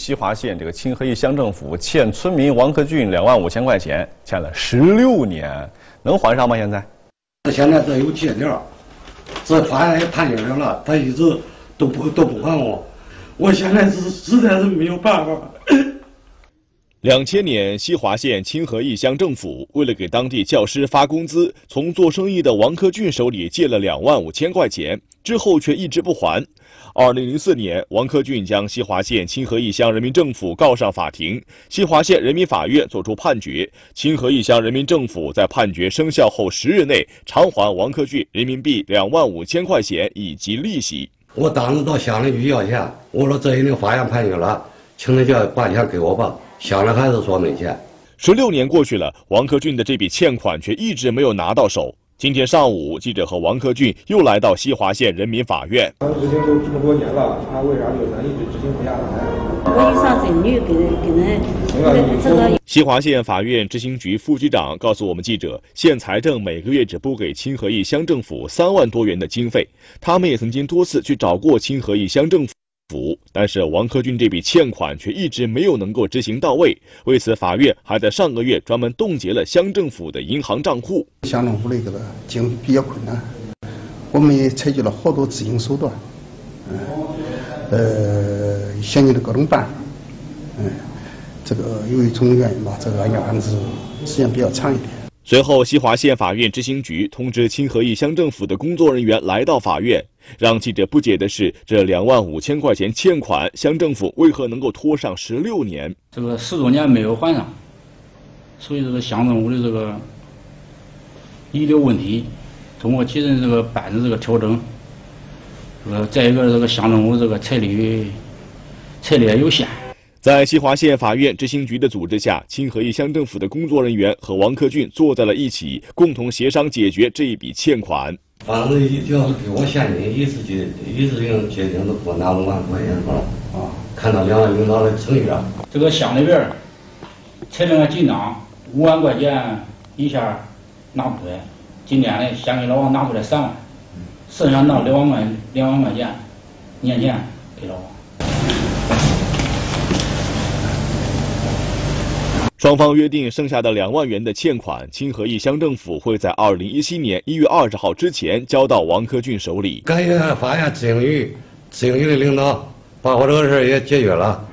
西华县这个清河驿乡政府欠村民王克俊两万五千块钱，欠了十六年，能还上吗？现在？现在这有借条，这法院也判决了，他一直都不都不还我，我现在是实在是没有办法。两千年，西华县清河驿乡政府为了给当地教师发工资，从做生意的王克俊手里借了两万五千块钱，之后却一直不还。二零零四年，王克俊将西华县清河驿乡人民政府告上法庭，西华县人民法院作出判决，清河驿乡人民政府在判决生效后十日内偿还王克俊人民币两万五千块钱以及利息。我当时到乡里去要钱，我说这已经法院判决了，请你叫把钱给我吧。乡里还是说没钱。十六年过去了，王克俊的这笔欠款却一直没有拿到手。今天上午，记者和王克俊又来到西华县人民法院。他执行都这么多年了，他为啥就咱一直执行不下来？我就上证据给给人这个。西华县法院执行局副局长告诉我们记者，县财政每个月只拨给清河驿乡政府三万多元的经费，他们也曾经多次去找过清河驿乡政府。府，但是王克军这笔欠款却一直没有能够执行到位。为此，法院还在上个月专门冻结了乡政府的银行账户。乡政府的这个经营比较困难，我们也采取了好多执行手段，嗯，呃，想尽了各种办法，嗯，这个由于种种原因吧，这个案件还是时间比较长一点。随后，西华县法院执行局通知清河驿乡政府的工作人员来到法院。让记者不解的是，这两万五千块钱欠款，乡政府为何能够拖上十六年？这个十多年没有还上，所以这个乡政府的这个遗留问题，通过几人这个办的这个调整，呃，再一个这个乡政府这个财力财力也有限。在西华县法院执行局的组织下，清河驿乡政府的工作人员和王克俊坐在了一起，共同协商解决这一笔欠款。反正一要是给我现金，一次性一次性结清都给我拿五万块钱是吧？啊，看到两位领导的诚意了。这个乡里边财政紧张，五万块钱一下拿不出来，今天呢，先给老王拿出来三万，剩下那两万块两万块钱年前给老王。双方约定，剩下的两万元的欠款，清河驿乡政府会在二零一七年一月二十号之前交到王克俊手里。感谢法院执行局、执行局的领导，把我这个事也解决了。